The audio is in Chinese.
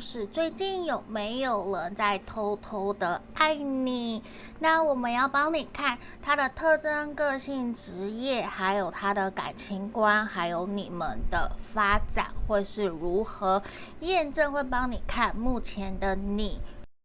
是最近有没有人在偷偷的爱你？那我们要帮你看他的特征个性职业还有他的感情观还有你们的发展会是如何？验证会帮你看目前的你